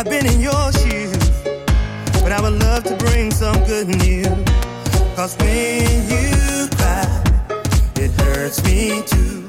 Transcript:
I've been in your shoes, but I would love to bring some good news. Cause when you cry, it hurts me too.